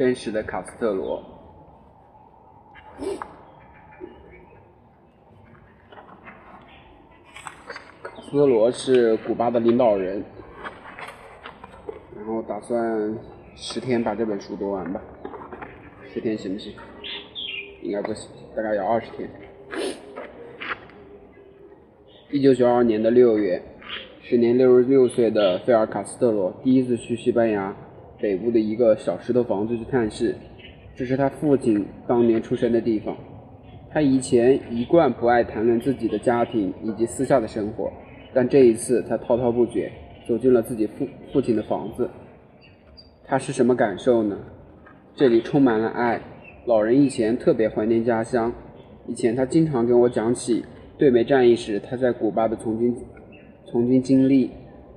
真实的卡斯特罗。卡斯特罗是古巴的领导人，然后打算十天把这本书读完吧。十天行不行？应该不行，大概要二十天。一九九二年的六月，时年六十六岁的费尔卡斯特罗第一次去西班牙北部的一个小石头房子去探视，这是他父亲当年出生的地方。他以前一贯不爱谈论自己的家庭以及私下的生活，但这一次他滔滔不绝，走进了自己父父亲的房子。他是什么感受呢？这里充满了爱。老人以前特别怀念家乡，以前他经常跟我讲起对美战役时他在古巴的从军从军经历。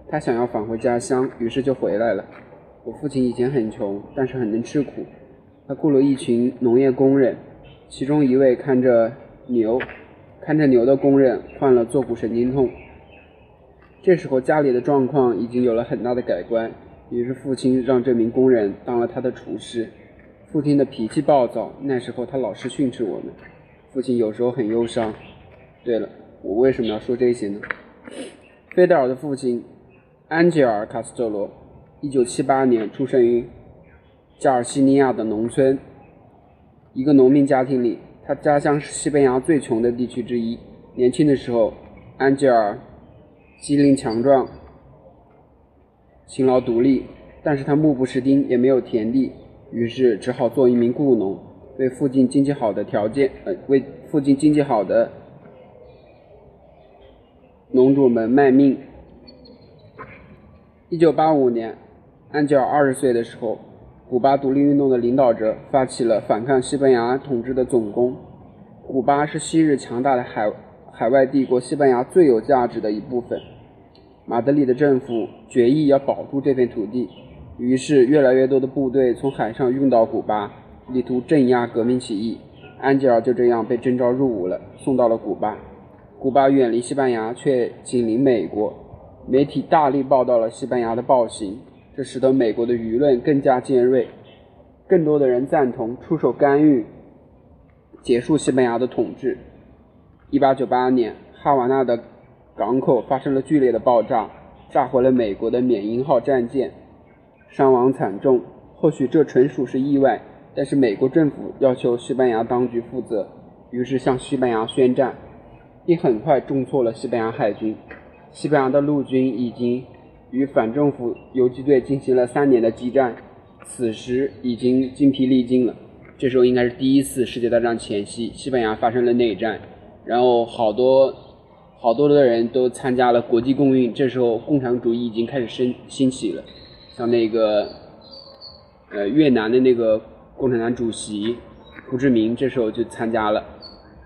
他想要返回家乡，于是就回来了。我父亲以前很穷，但是很能吃苦。他雇了一群农业工人，其中一位看着牛，看着牛的工人患了坐骨神经痛。这时候家里的状况已经有了很大的改观，于是父亲让这名工人当了他的厨师。父亲的脾气暴躁，那时候他老是训斥我们。父亲有时候很忧伤。对了，我为什么要说这些呢？菲德尔的父亲安吉尔·卡斯特罗，一九七八年出生于加尔西尼亚的农村，一个农民家庭里。他家乡是西班牙最穷的地区之一。年轻的时候，安吉尔机灵强壮、勤劳独立，但是他目不识丁，也没有田地。于是只好做一名雇农，为附近经济好的条件，呃，为附近经济好的农主们卖命。一九八五年，安吉尔二十岁的时候，古巴独立运动的领导者发起了反抗西班牙统治的总攻。古巴是昔日强大的海海外帝国西班牙最有价值的一部分。马德里的政府决意要保住这片土地。于是，越来越多的部队从海上运到古巴，力图镇压革命起义。安吉尔就这样被征召入伍了，送到了古巴。古巴远离西班牙，却紧邻美国。媒体大力报道了西班牙的暴行，这使得美国的舆论更加尖锐。更多的人赞同出手干预，结束西班牙的统治。1898年，哈瓦那的港口发生了剧烈的爆炸，炸毁了美国的缅因号战舰。伤亡惨重，或许这纯属是意外，但是美国政府要求西班牙当局负责，于是向西班牙宣战，并很快重挫了西班牙海军。西班牙的陆军已经与反政府游击队进行了三年的激战，此时已经精疲力尽了。这时候应该是第一次世界大战前夕，西班牙发生了内战，然后好多好多的人都参加了国际共运，这时候共产主义已经开始兴兴起了。像那个，呃，越南的那个共产党主席胡志明，这时候就参加了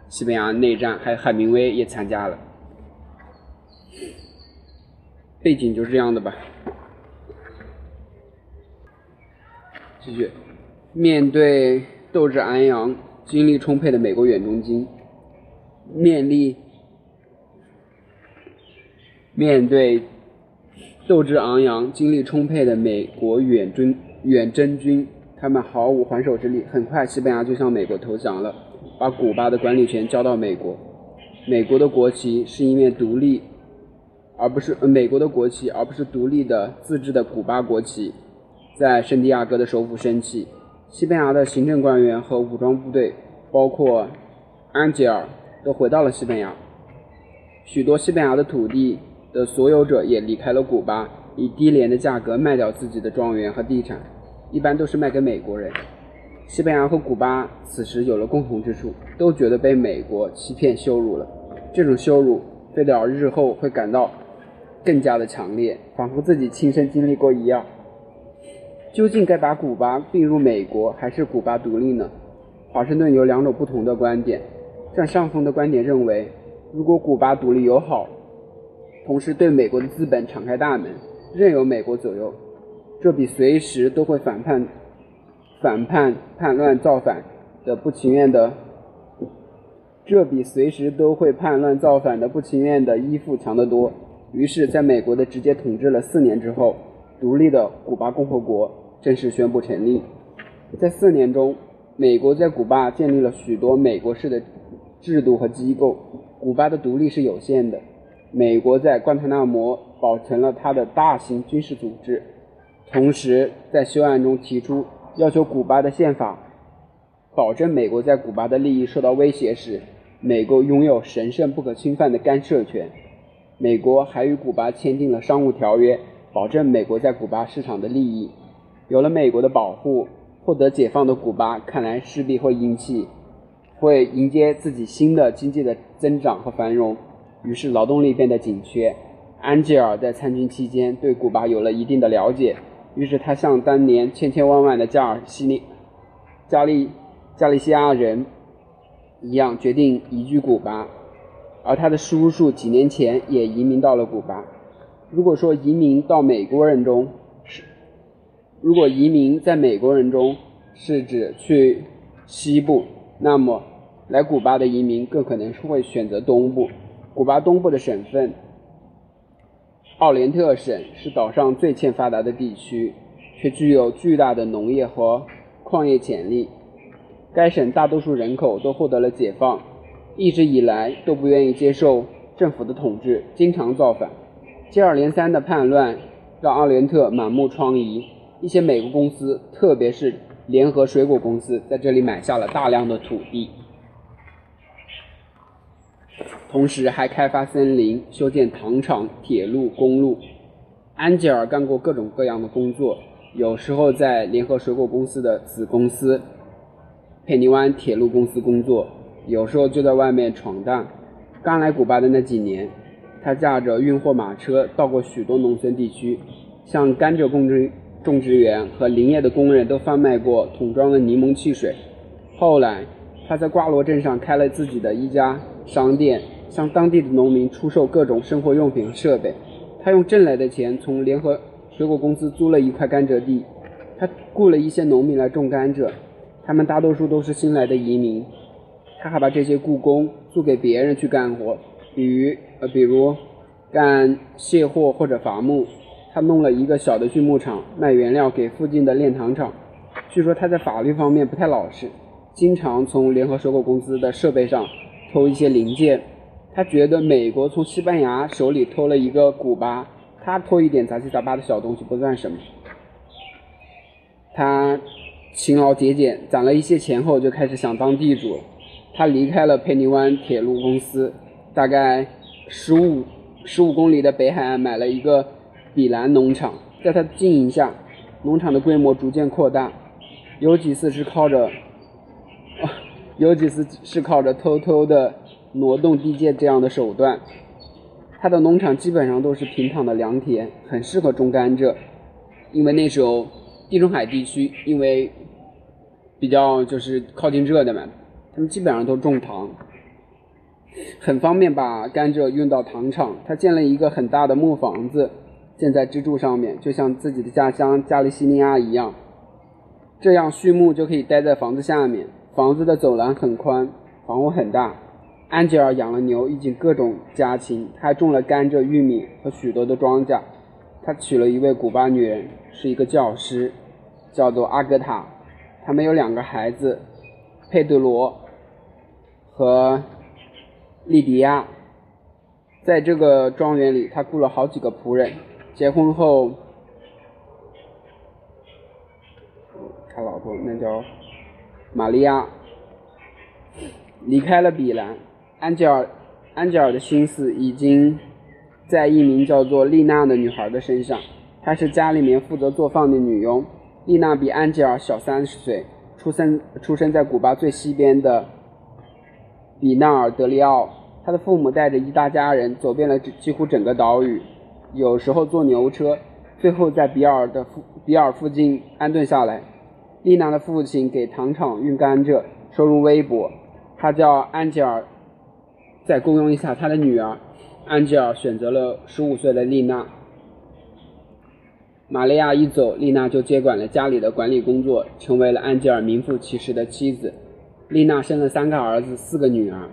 西班牙内战，还有海明威也参加了。背景就是这样的吧。继续，面对斗志昂扬、精力充沛的美国远东军，面临面对。斗志昂扬、精力充沛的美国远征远征军，他们毫无还手之力。很快，西班牙就向美国投降了，把古巴的管理权交到美国。美国的国旗是一面独立，而不是美国的国旗，而不是独立的自治的古巴国旗，在圣地亚哥的首府升起。西班牙的行政官员和武装部队，包括安吉尔，都回到了西班牙。许多西班牙的土地。的所有者也离开了古巴，以低廉的价格卖掉自己的庄园和地产，一般都是卖给美国人。西班牙和古巴此时有了共同之处，都觉得被美国欺骗羞辱了。这种羞辱，费德尔日后会感到更加的强烈，仿佛自己亲身经历过一样。究竟该把古巴并入美国，还是古巴独立呢？华盛顿有两种不同的观点。占上风的观点认为，如果古巴独立友好。同时对美国的资本敞开大门，任由美国左右，这比随时都会反叛、反叛、叛乱、造反的不情愿的，这比随时都会叛乱造反的不情愿的依附强得多。于是，在美国的直接统治了四年之后，独立的古巴共和国正式宣布成立。在四年中，美国在古巴建立了许多美国式的制度和机构。古巴的独立是有限的。美国在关塔那摩保存了它的大型军事组织，同时在修案中提出要求古巴的宪法保证美国在古巴的利益受到威胁时，美国拥有神圣不可侵犯的干涉权。美国还与古巴签订了商务条约，保证美国在古巴市场的利益。有了美国的保护，获得解放的古巴看来势必会引起，会迎接自己新的经济的增长和繁荣。于是劳动力变得紧缺。安吉尔在参军期间对古巴有了一定的了解，于是他像当年千千万万的加尔西尼、加利、加利西亚人一样，决定移居古巴。而他的叔叔几年前也移民到了古巴。如果说移民到美国人中是，如果移民在美国人中是指去西部，那么来古巴的移民更可能是会选择东部。古巴东部的省份奥连特省是岛上最欠发达的地区，却具有巨大的农业和矿业潜力。该省大多数人口都获得了解放，一直以来都不愿意接受政府的统治，经常造反。接二连三的叛乱让奥连特满目疮痍。一些美国公司，特别是联合水果公司，在这里买下了大量的土地。同时还开发森林、修建糖厂、铁路、公路。安吉尔干过各种各样的工作，有时候在联合水果公司的子公司佩尼湾铁路公司工作，有时候就在外面闯荡。刚来古巴的那几年，他驾着运货马车到过许多农村地区，向甘蔗种植种植园和林业的工人都贩卖过桶装的柠檬汽水。后来，他在瓜罗镇上开了自己的一家商店。向当地的农民出售各种生活用品和设备。他用挣来的钱从联合水果公司租了一块甘蔗地。他雇了一些农民来种甘蔗，他们大多数都是新来的移民。他还把这些雇工租给别人去干活，比如呃，比如干卸货或者伐木。他弄了一个小的锯木厂，卖原料给附近的炼糖厂。据说他在法律方面不太老实，经常从联合收购公司的设备上偷一些零件。他觉得美国从西班牙手里偷了一个古巴，他偷一点杂七杂八的小东西不算什么。他勤劳节俭，攒了一些钱后就开始想当地主。他离开了佩尼湾铁路公司，大概十五十五公里的北海岸买了一个比兰农场，在他经营下，农场的规模逐渐扩大，有几次是靠着，有几次是靠着偷偷的。挪动地界这样的手段，他的农场基本上都是平躺的良田，很适合种甘蔗。因为那时候地中海地区因为比较就是靠近热的嘛，他们基本上都种糖，很方便把甘蔗运到糖厂。他建了一个很大的木房子，建在支柱上面，就像自己的家乡加利西尼亚一样。这样畜牧就可以待在房子下面，房子的走廊很宽，房屋很大。安吉尔养了牛，以及各种家禽，他还种了甘蔗、玉米和许多的庄稼。他娶了一位古巴女人，是一个教师，叫做阿格塔。他们有两个孩子，佩德罗和利迪亚。在这个庄园里，他雇了好几个仆人。结婚后，他老婆那叫玛利亚，离开了比兰。安吉尔，安吉尔的心思已经在一名叫做丽娜的女孩的身上。她是家里面负责做饭的女佣。丽娜比安吉尔小三十岁，出生出生在古巴最西边的比纳尔德利奥。他的父母带着一大家人走遍了几乎整个岛屿，有时候坐牛车，最后在比尔的附比尔附近安顿下来。丽娜的父亲给糖厂运甘蔗，收入微薄。他叫安吉尔。再雇佣一下他的女儿安吉尔，选择了十五岁的丽娜。玛利亚一走，丽娜就接管了家里的管理工作，成为了安吉尔名副其实的妻子。丽娜生了三个儿子，四个女儿。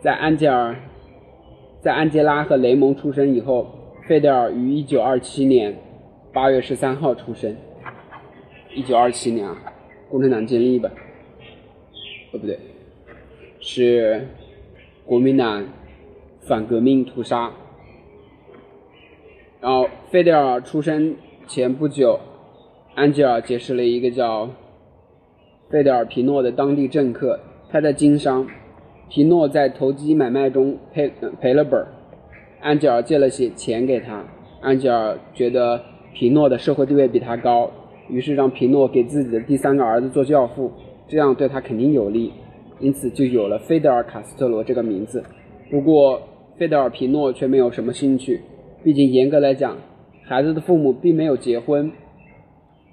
在安吉尔，在安吉拉和雷蒙出生以后，费德尔于一九二七年八月十三号出生。一九二七年啊，共产党建立吧？哦，不对，是国民党反革命屠杀。然后，费德尔出生前不久，安吉尔结识了一个叫费德尔皮诺的当地政客，他在经商，皮诺在投机买卖中赔赔了本儿，安吉尔借了些钱给他，安吉尔觉得皮诺的社会地位比他高，于是让皮诺给自己的第三个儿子做教父，这样对他肯定有利，因此就有了费德尔卡斯特罗这个名字。不过，费德尔皮诺却没有什么兴趣。毕竟，严格来讲，孩子的父母并没有结婚。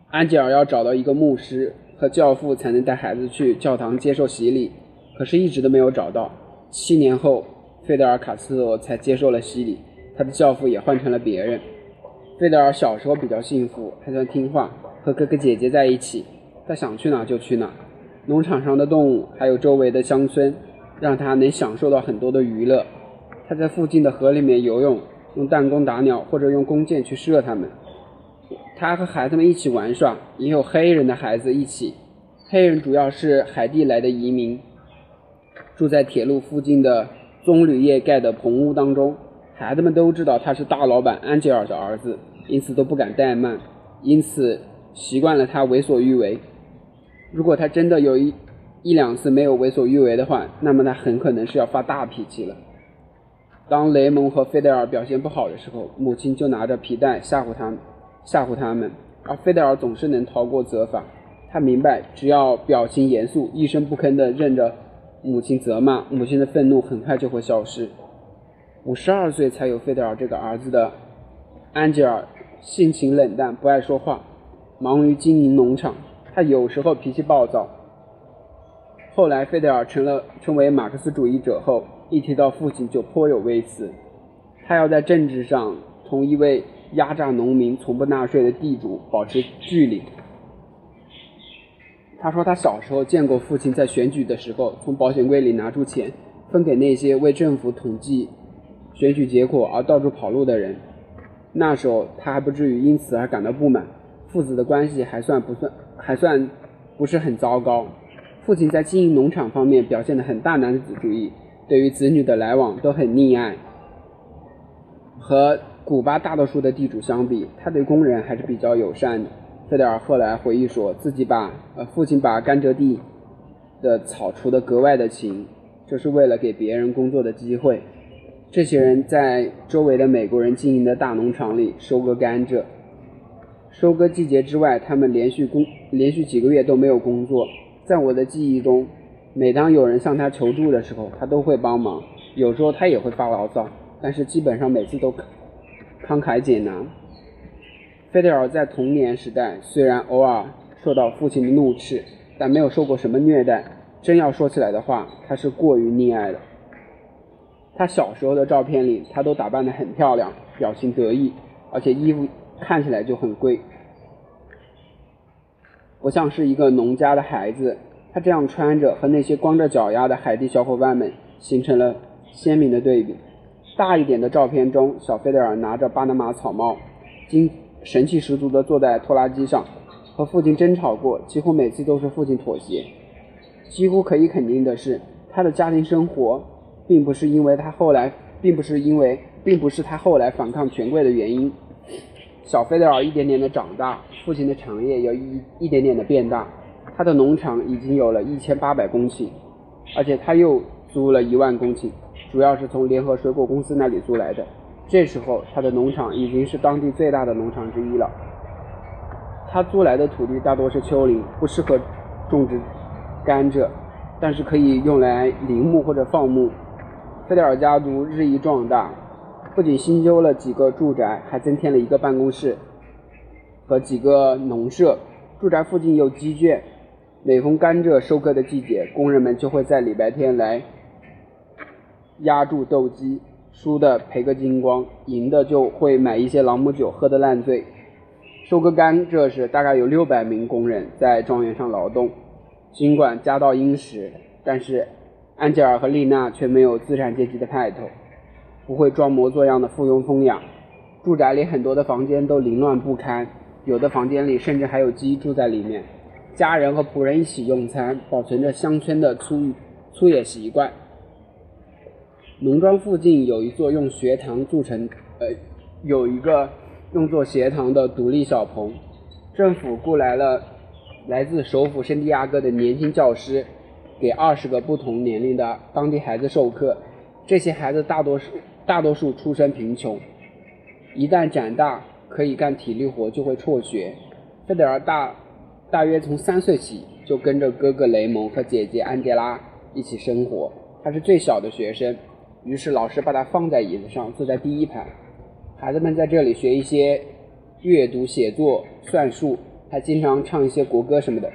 安吉尔要找到一个牧师和教父，才能带孩子去教堂接受洗礼。可是，一直都没有找到。七年后，费德尔·卡斯罗才接受了洗礼，他的教父也换成了别人。费德尔小时候比较幸福，还算听话，和哥哥姐姐在一起，他想去哪就去哪。农场上的动物，还有周围的乡村，让他能享受到很多的娱乐。他在附近的河里面游泳。用弹弓打鸟，或者用弓箭去射它们。他和孩子们一起玩耍，也有黑人的孩子一起。黑人主要是海地来的移民，住在铁路附近的棕榈叶盖的棚屋当中。孩子们都知道他是大老板安吉尔的儿子，因此都不敢怠慢，因此习惯了他为所欲为。如果他真的有一一两次没有为所欲为的话，那么他很可能是要发大脾气了。当雷蒙和费德尔表现不好的时候，母亲就拿着皮带吓唬他们，吓唬他们，而费德尔总是能逃过责罚。他明白，只要表情严肃，一声不吭地任着母亲责骂，母亲的愤怒很快就会消失。五十二岁才有费德尔这个儿子的安吉尔，性情冷淡，不爱说话，忙于经营农场。他有时候脾气暴躁。后来，费德尔成了成为马克思主义者后。一提到父亲就颇有微词，他要在政治上同一位压榨农民、从不纳税的地主保持距离。他说他小时候见过父亲在选举的时候从保险柜里拿出钱分给那些为政府统计选举结果而到处跑路的人。那时候他还不至于因此而感到不满，父子的关系还算不算还算不是很糟糕。父亲在经营农场方面表现得很大男子主义。对于子女的来往都很溺爱。和古巴大多数的地主相比，他对工人还是比较友善的。费德尔后来回忆说，自己把呃父亲把甘蔗地的草除得格外的勤，这是为了给别人工作的机会。这些人在周围的美国人经营的大农场里收割甘蔗。收割季节之外，他们连续工连续几个月都没有工作。在我的记忆中。每当有人向他求助的时候，他都会帮忙。有时候他也会发牢骚，但是基本上每次都慷慨解囊。费德尔在童年时代虽然偶尔受到父亲的怒斥，但没有受过什么虐待。真要说起来的话，他是过于溺爱了。他小时候的照片里，他都打扮得很漂亮，表情得意，而且衣服看起来就很贵，不像是一个农家的孩子。他这样穿着，和那些光着脚丫的海地小伙伴们形成了鲜明的对比。大一点的照片中，小费德尔拿着巴拿马草帽，精神气十足地坐在拖拉机上，和父亲争吵过，几乎每次都是父亲妥协。几乎可以肯定的是，他的家庭生活并不是因为他后来，并不是因为，并不是他后来反抗权贵的原因。小费德尔一点点的长大，父亲的产业也一一点点的变大。他的农场已经有了一千八百公顷，而且他又租了一万公顷，主要是从联合水果公司那里租来的。这时候，他的农场已经是当地最大的农场之一了。他租来的土地大多是丘陵，不适合种植甘蔗，但是可以用来林木或者放牧。费德尔家族日益壮大，不仅新修了几个住宅，还增添了一个办公室和几个农舍。住宅附近有鸡圈。每逢甘蔗收割的季节，工人们就会在礼拜天来压住斗鸡，输的赔个精光，赢的就会买一些朗姆酒喝得烂醉。收割甘蔗时，大概有六百名工人在庄园上劳动。尽管家道殷实，但是安吉尔和丽娜却没有资产阶级的派头，不会装模作样的附庸风雅。住宅里很多的房间都凌乱不堪，有的房间里甚至还有鸡住在里面。家人和仆人一起用餐，保存着乡村的粗粗野习惯。农庄附近有一座用学堂筑成，呃，有一个用作学堂的独立小棚。政府雇来了来自首府圣地亚哥的年轻教师，给二十个不同年龄的当地孩子授课。这些孩子大多数大多数出身贫穷，一旦长大可以干体力活，就会辍学。费德尔大。大约从三岁起，就跟着哥哥雷蒙和姐姐安杰拉一起生活。他是最小的学生，于是老师把他放在椅子上，坐在第一排。孩子们在这里学一些阅读、写作、算术，还经常唱一些国歌什么的。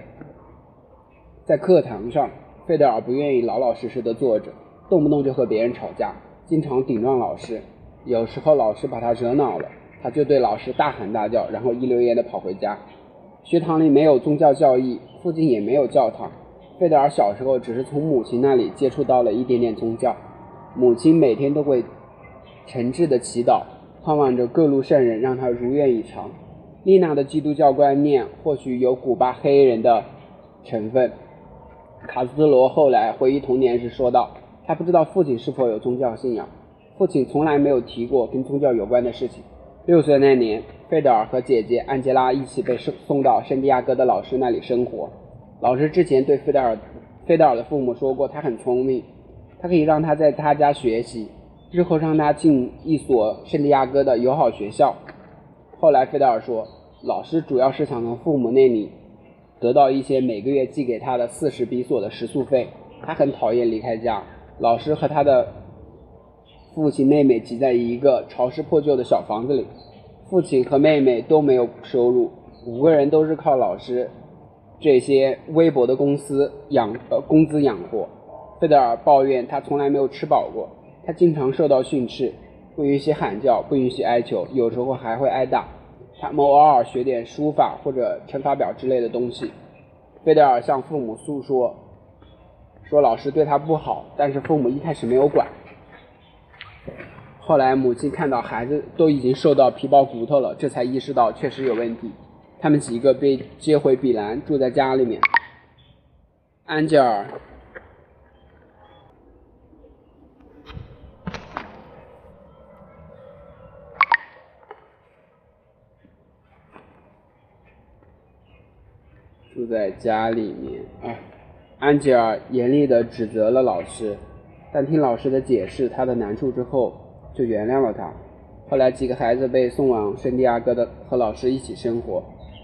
在课堂上，费德尔不愿意老老实实的坐着，动不动就和别人吵架，经常顶撞老师。有时候老师把他惹恼了，他就对老师大喊大叫，然后一溜烟的跑回家。学堂里没有宗教教义，附近也没有教堂。费德尔小时候只是从母亲那里接触到了一点点宗教。母亲每天都会诚挚的祈祷，盼望着各路圣人让他如愿以偿。丽娜的基督教观念或许有古巴黑人的成分。卡斯罗后来回忆童年时说道：“他不知道父亲是否有宗教信仰，父亲从来没有提过跟宗教有关的事情。”六岁那年。费德尔和姐姐安吉拉一起被送送到圣地亚哥的老师那里生活。老师之前对费德尔费德尔的父母说过，他很聪明，他可以让他在他家学习，日后让他进一所圣地亚哥的友好学校。后来费德尔说，老师主要是想从父母那里得到一些每个月寄给他的四十比索的食宿费。他很讨厌离开家。老师和他的父亲、妹妹挤在一个潮湿破旧的小房子里。父亲和妹妹都没有收入，五个人都是靠老师这些微薄的公司养呃工资养活。费德尔抱怨他从来没有吃饱过，他经常受到训斥，不允许喊叫，不允许哀求，有时候还会挨打。他们偶尔学点书法或者乘法表之类的东西。费德尔向父母诉说，说老师对他不好，但是父母一开始没有管。后来，母亲看到孩子都已经瘦到皮包骨头了，这才意识到确实有问题。他们几个被接回比兰，住在家里面。安吉尔住在家里面啊。安吉尔严厉地指责了老师，但听老师的解释他的难处之后。就原谅了他。后来几个孩子被送往圣地亚哥的，和老师一起生活。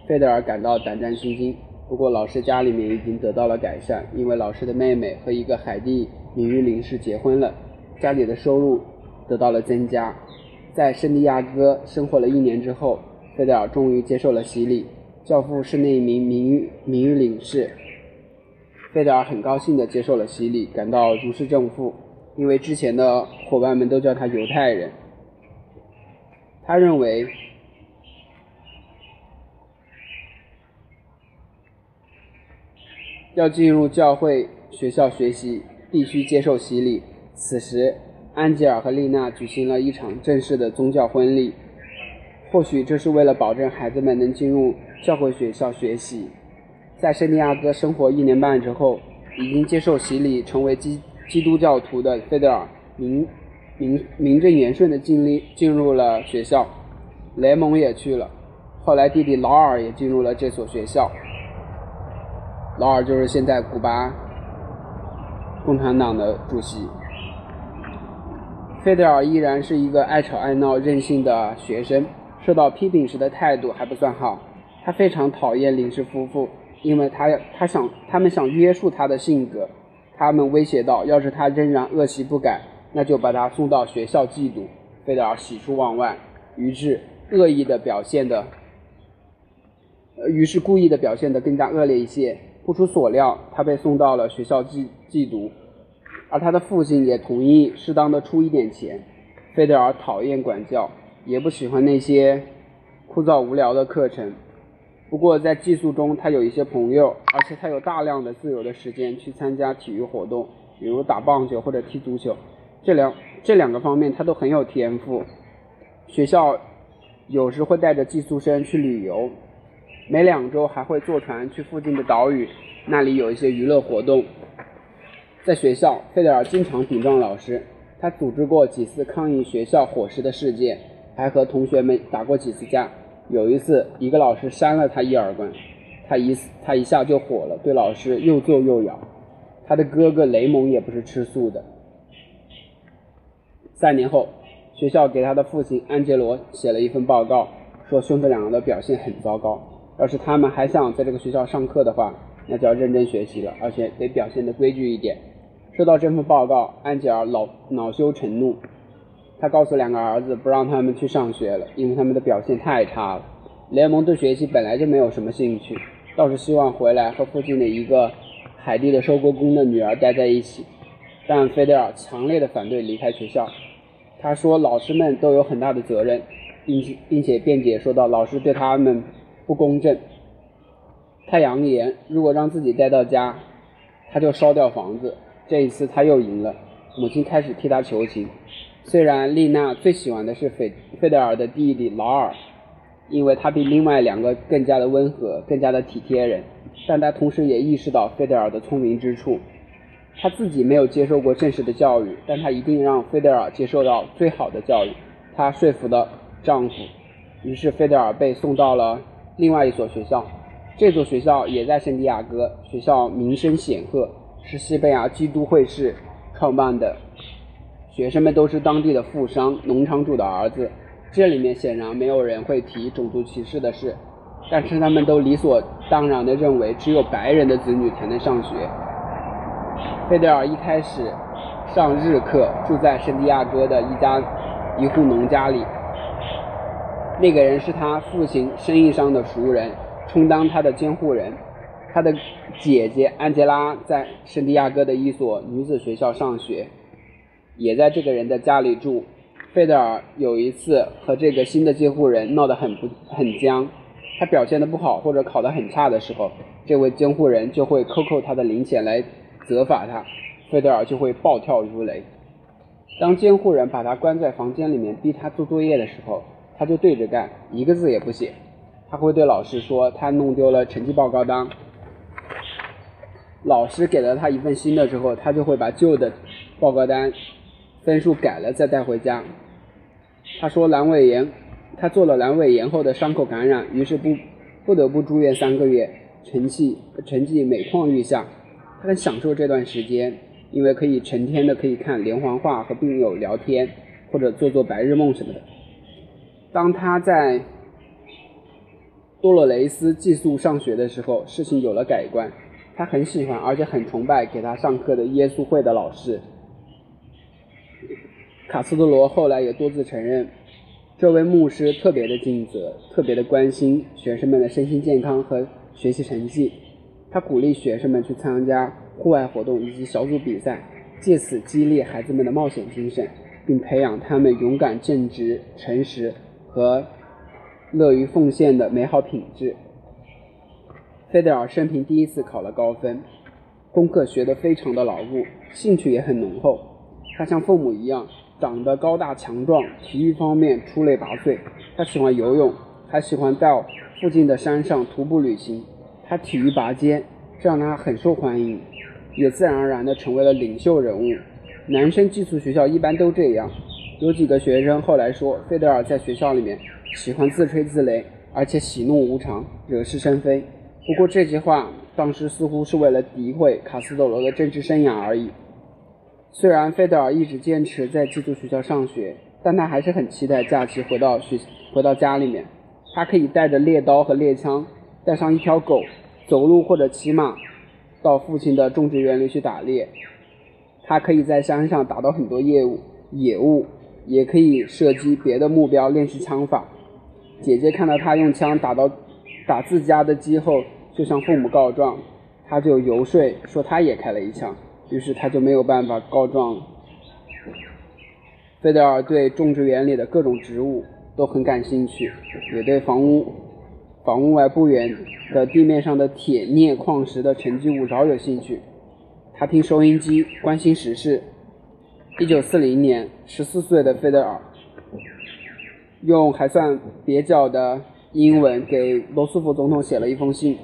费德尔感到胆战心惊。不过老师家里面已经得到了改善，因为老师的妹妹和一个海地名誉领事结婚了，家里的收入得到了增加。在圣地亚哥生活了一年之后，费德尔终于接受了洗礼。教父是那一名名誉名誉领事。费德尔很高兴地接受了洗礼，感到如释重负。因为之前的伙伴们都叫他犹太人，他认为要进入教会学校学习必须接受洗礼。此时，安吉尔和丽娜举行了一场正式的宗教婚礼，或许这是为了保证孩子们能进入教会学校学习。在圣地亚哥生活一年半之后，已经接受洗礼，成为基。基督教徒的费德尔名名名正言顺的进进入了学校，雷蒙也去了，后来弟弟劳尔也进入了这所学校。劳尔就是现在古巴共产党的主席。费德尔依然是一个爱吵爱闹、任性的学生，受到批评时的态度还不算好。他非常讨厌林氏夫妇，因为他他想他们想约束他的性格。他们威胁到：“要是他仍然恶习不改，那就把他送到学校寄读。”费德尔喜出望外，于是恶意的表现的，于是故意的表现的更加恶劣一些。不出所料，他被送到了学校寄寄读，而他的父亲也同意适当的出一点钱。费德尔讨厌管教，也不喜欢那些枯燥无聊的课程。不过在寄宿中，他有一些朋友，而且他有大量的自由的时间去参加体育活动，比如打棒球或者踢足球。这两这两个方面他都很有天赋。学校有时会带着寄宿生去旅游，每两周还会坐船去附近的岛屿，那里有一些娱乐活动。在学校，费德尔经常顶撞老师，他组织过几次抗议学校伙食的事件，还和同学们打过几次架。有一次，一个老师扇了他一耳光，他一他一下就火了，对老师又揍又咬。他的哥哥雷蒙也不是吃素的。三年后，学校给他的父亲安杰罗写了一份报告，说兄弟两个的表现很糟糕。要是他们还想在这个学校上课的话，那就要认真学习了，而且得表现的规矩一点。收到这份报告，安吉尔恼恼羞成怒，他告诉两个儿子不让他们去上学了，因为他们的表现太差了。雷蒙对学习本来就没有什么兴趣，倒是希望回来和附近的一个海地的收割工的女儿待在一起。但费德尔强烈的反对离开学校，他说老师们都有很大的责任，并且并且辩解说道老师对他们不公正。他扬言如果让自己待到家，他就烧掉房子。这一次他又赢了，母亲开始替他求情。虽然丽娜最喜欢的是费费德尔的弟弟劳尔，因为他比另外两个更加的温和，更加的体贴人，但他同时也意识到费德尔的聪明之处。他自己没有接受过正式的教育，但他一定让费德尔接受到最好的教育。他说服了丈夫，于是费德尔被送到了另外一所学校。这所学校也在圣地亚哥，学校名声显赫。是西班牙基督会士创办的，学生们都是当地的富商、农场主的儿子。这里面显然没有人会提种族歧视的事，但是他们都理所当然地认为只有白人的子女才能上学。费德尔一开始上日课，住在圣地亚哥的一家一户农家里。那个人是他父亲生意上的熟人，充当他的监护人。他的姐姐安吉拉在圣地亚哥的一所女子学校上学，也在这个人的家里住。费德尔有一次和这个新的监护人闹得很不很僵，他表现的不好或者考得很差的时候，这位监护人就会扣扣他的零钱来责罚他，费德尔就会暴跳如雷。当监护人把他关在房间里面逼他做作业的时候，他就对着干，一个字也不写。他会对老师说他弄丢了成绩报告单。老师给了他一份新的之后，他就会把旧的报告单分数改了再带回家。他说阑尾炎，他做了阑尾炎后的伤口感染，于是不不得不住院三个月，成绩成绩每况愈下。他很享受这段时间，因为可以成天的可以看连环画和病友聊天，或者做做白日梦什么的。当他在多洛雷斯寄宿上学的时候，事情有了改观。他很喜欢，而且很崇拜给他上课的耶稣会的老师卡斯特罗。后来也多次承认，这位牧师特别的尽责，特别的关心学生们的身心健康和学习成绩。他鼓励学生们去参加户外活动以及小组比赛，借此激励孩子们的冒险精神，并培养他们勇敢、正直、诚实和乐于奉献的美好品质。费德尔生平第一次考了高分，功课学得非常的牢固，兴趣也很浓厚。他像父母一样，长得高大强壮，体育方面出类拔萃。他喜欢游泳，还喜欢到附近的山上徒步旅行。他体育拔尖，这让他很受欢迎，也自然而然地成为了领袖人物。男生寄宿学校一般都这样。有几个学生后来说，费德尔在学校里面喜欢自吹自擂，而且喜怒无常，惹是生非。不过这句话当时似乎是为了诋毁卡斯特罗的政治生涯而已。虽然费德尔一直坚持在寄宿学校上学，但他还是很期待假期回到学回到家里面。他可以带着猎刀和猎枪，带上一条狗，走路或者骑马到父亲的种植园里去打猎。他可以在山上打到很多猎物野物，也可以射击别的目标练习枪法。姐姐看到他用枪打到。打自家的鸡后，就向父母告状，他就游说说他也开了一枪，于是他就没有办法告状。费德尔对种植园里的各种植物都很感兴趣，也对房屋房屋外不远的地面上的铁镍矿石的沉积物饶有兴趣。他听收音机，关心时事。一九四零年，十四岁的费德尔用还算蹩脚的。英文给罗斯福总统写了一封信，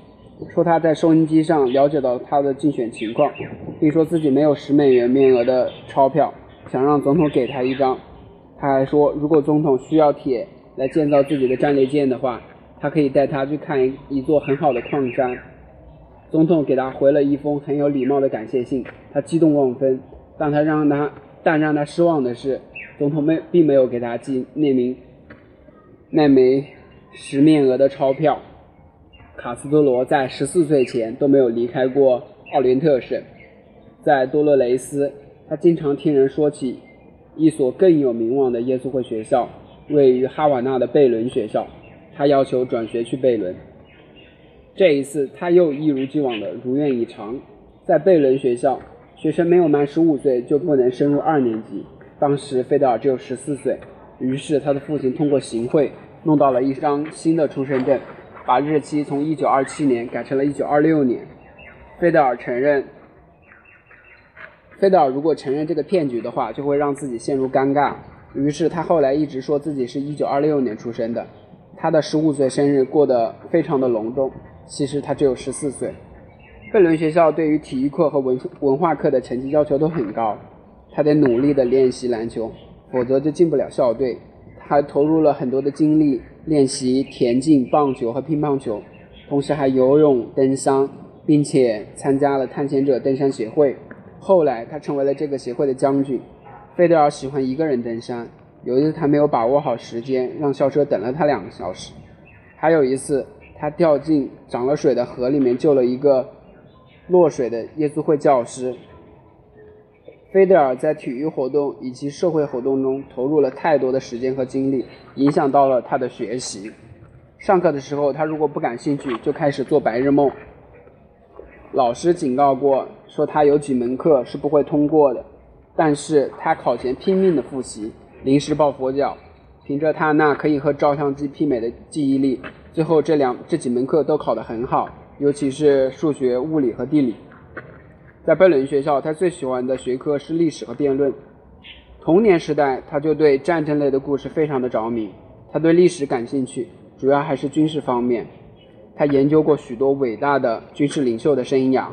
说他在收音机上了解到他的竞选情况，并说自己没有十美元面额的钞票，想让总统给他一张。他还说，如果总统需要铁来建造自己的战列舰的话，他可以带他去看一一座很好的矿山。总统给他回了一封很有礼貌的感谢信，他激动万分。但他让他但让他失望的是，总统没并没有给他寄那名那枚十面额的钞票。卡斯特罗在十四岁前都没有离开过奥连特省。在多洛雷斯，他经常听人说起一所更有名望的耶稣会学校，位于哈瓦那的贝伦学校。他要求转学去贝伦。这一次，他又一如既往的如愿以偿。在贝伦学校，学生没有满十五岁就不能升入二年级。当时，费德尔只有十四岁，于是他的父亲通过行贿弄到了一张新的出生证，把日期从一九二七年改成了一九二六年。费德尔承认，费德尔如果承认这个骗局的话，就会让自己陷入尴尬。于是他后来一直说自己是一九二六年出生的。他的十五岁生日过得非常的隆重。其实他只有十四岁。贝伦学校对于体育课和文文化课的成绩要求都很高，他得努力的练习篮球，否则就进不了校队。还投入了很多的精力练习田径、棒球和乒乓球，同时还游泳、登山，并且参加了探险者登山协会。后来他成为了这个协会的将军。费德尔喜欢一个人登山，有一次他没有把握好时间，让校车等了他两个小时。还有一次。他掉进涨了水的河里面，救了一个落水的耶稣会教师。菲德尔在体育活动以及社会活动中投入了太多的时间和精力，影响到了他的学习。上课的时候，他如果不感兴趣，就开始做白日梦。老师警告过，说他有几门课是不会通过的，但是他考前拼命的复习，临时抱佛脚，凭着他那可以和照相机媲美的记忆力。最后这两这几门课都考得很好，尤其是数学、物理和地理。在贝伦学校，他最喜欢的学科是历史和辩论。童年时代，他就对战争类的故事非常的着迷。他对历史感兴趣，主要还是军事方面。他研究过许多伟大的军事领袖的生涯。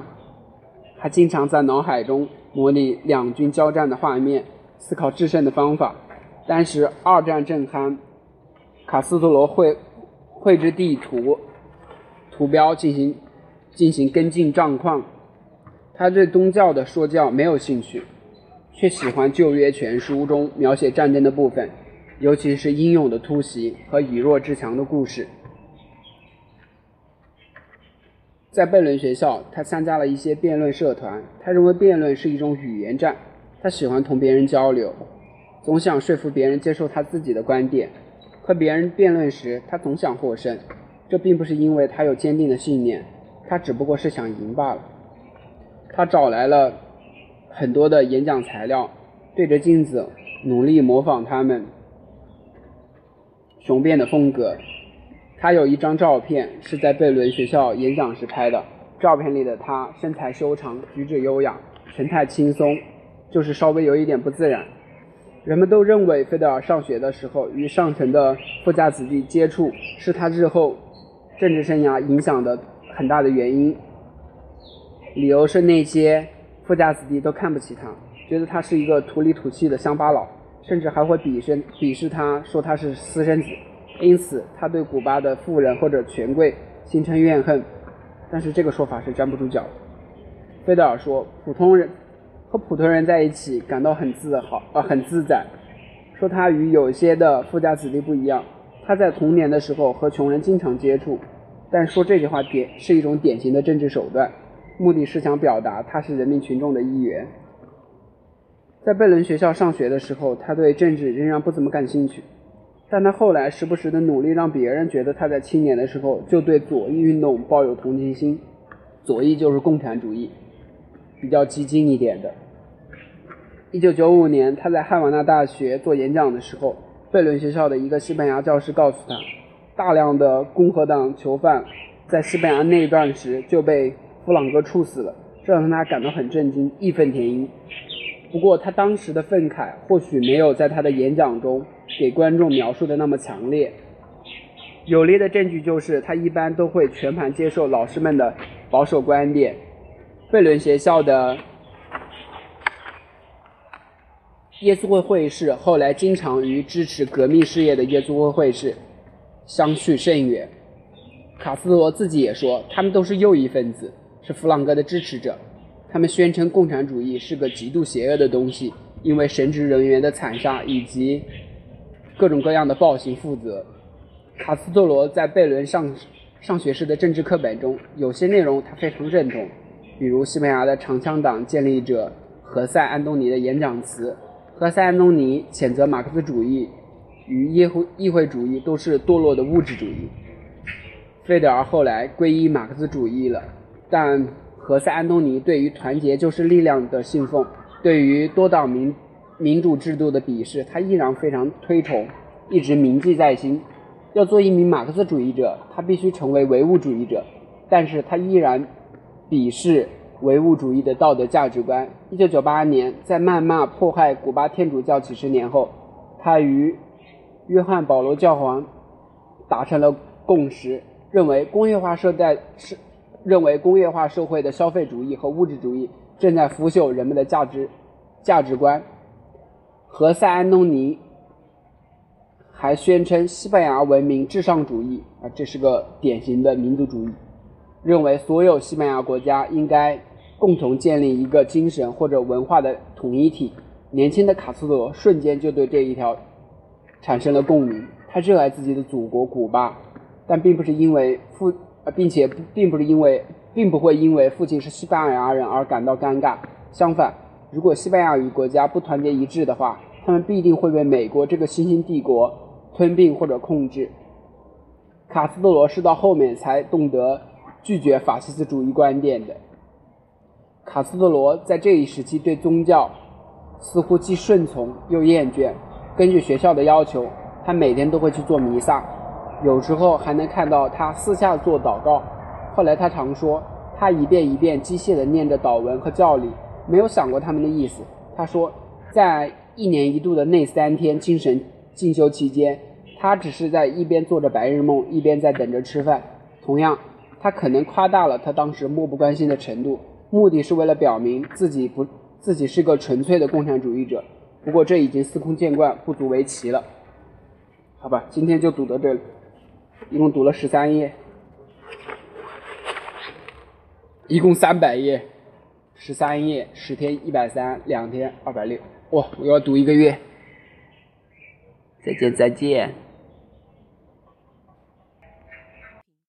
他经常在脑海中模拟两军交战的画面，思考制胜的方法。当时二战正酣，卡斯特罗会。绘制地图、图标进行进行跟进战况。他对宗教的说教没有兴趣，却喜欢《旧约全书》中描写战争的部分，尤其是英勇的突袭和以弱制强的故事。在贝伦学校，他参加了一些辩论社团。他认为辩论是一种语言战，他喜欢同别人交流，总想说服别人接受他自己的观点。和别人辩论时，他总想获胜，这并不是因为他有坚定的信念，他只不过是想赢罢了。他找来了很多的演讲材料，对着镜子努力模仿他们雄辩的风格。他有一张照片是在贝伦学校演讲时拍的，照片里的他身材修长，举止优雅，神态轻松，就是稍微有一点不自然。人们都认为，费德尔上学的时候与上层的富家子弟接触是他日后政治生涯影响的很大的原因。理由是那些富家子弟都看不起他，觉得他是一个土里土气的乡巴佬，甚至还会鄙视鄙视他，说他是私生子。因此，他对古巴的富人或者权贵形成怨恨。但是这个说法是站不住脚的。费德尔说，普通人。和普通人在一起感到很自豪，呃，很自在。说他与有些的富家子弟不一样，他在童年的时候和穷人经常接触。但说这句话典是一种典型的政治手段，目的是想表达他是人民群众的一员。在贝伦学校上学的时候，他对政治仍然不怎么感兴趣，但他后来时不时的努力让别人觉得他在青年的时候就对左翼运动抱有同情心。左翼就是共产主义。比较激进一点的。一九九五年，他在汉瓦那大学做演讲的时候，贝伦学校的一个西班牙教师告诉他，大量的共和党囚犯在西班牙内战时就被弗朗哥处死了，这让他感到很震惊，义愤填膺。不过，他当时的愤慨或许没有在他的演讲中给观众描述的那么强烈。有力的证据就是他一般都会全盘接受老师们的保守观点。贝伦学校的耶稣会会士后来经常与支持革命事业的耶稣会会士相去甚远。卡斯特罗自己也说，他们都是右翼分子，是弗朗哥的支持者。他们宣称共产主义是个极度邪恶的东西，因为神职人员的惨杀以及各种各样的暴行负责。卡斯特罗在贝伦上上学时的政治课本中，有些内容他非常认同，比如西班牙的长枪党建立者何塞·安东尼的演讲词。何塞·安东尼谴责马克思主义与议会议会主义都是堕落的物质主义。费德尔后来皈依马克思主义了，但何塞·安东尼对于团结就是力量的信奉，对于多党民民主制度的鄙视，他依然非常推崇，一直铭记在心。要做一名马克思主义者，他必须成为唯物主义者，但是他依然鄙视唯物主义的道德价值观。一九九八年，在谩骂迫害古巴天主教几十年后，他与约翰保罗教皇达成了共识。认为工业化社代是认为工业化社会的消费主义和物质主义正在腐朽人们的价值价值观。何塞·安东尼还宣称西班牙文明至上主义啊，这是个典型的民族主义，认为所有西班牙国家应该共同建立一个精神或者文化的统一体。年轻的卡斯特罗瞬间就对这一条产生了共鸣，他热爱自己的祖国古巴。但并不是因为父，并且并不是因为，并不会因为父亲是西班牙人而感到尴尬。相反，如果西班牙语国家不团结一致的话，他们必定会被美国这个新兴帝国吞并或者控制。卡斯特罗是到后面才懂得拒绝法西斯主义观点的。卡斯特罗在这一时期对宗教似乎既顺从又厌倦。根据学校的要求，他每天都会去做弥撒。有时候还能看到他私下做祷告。后来他常说，他一遍一遍机械地念着祷文和教理，没有想过他们的意思。他说，在一年一度的那三天精神进修期间，他只是在一边做着白日梦，一边在等着吃饭。同样，他可能夸大了他当时漠不关心的程度，目的是为了表明自己不自己是个纯粹的共产主义者。不过这已经司空见惯，不足为奇了。好吧，今天就读到这里。一共读了十三页，一共三百页，十三页，十天一百三，两天二百六，哇！我要读一个月。再见，再见。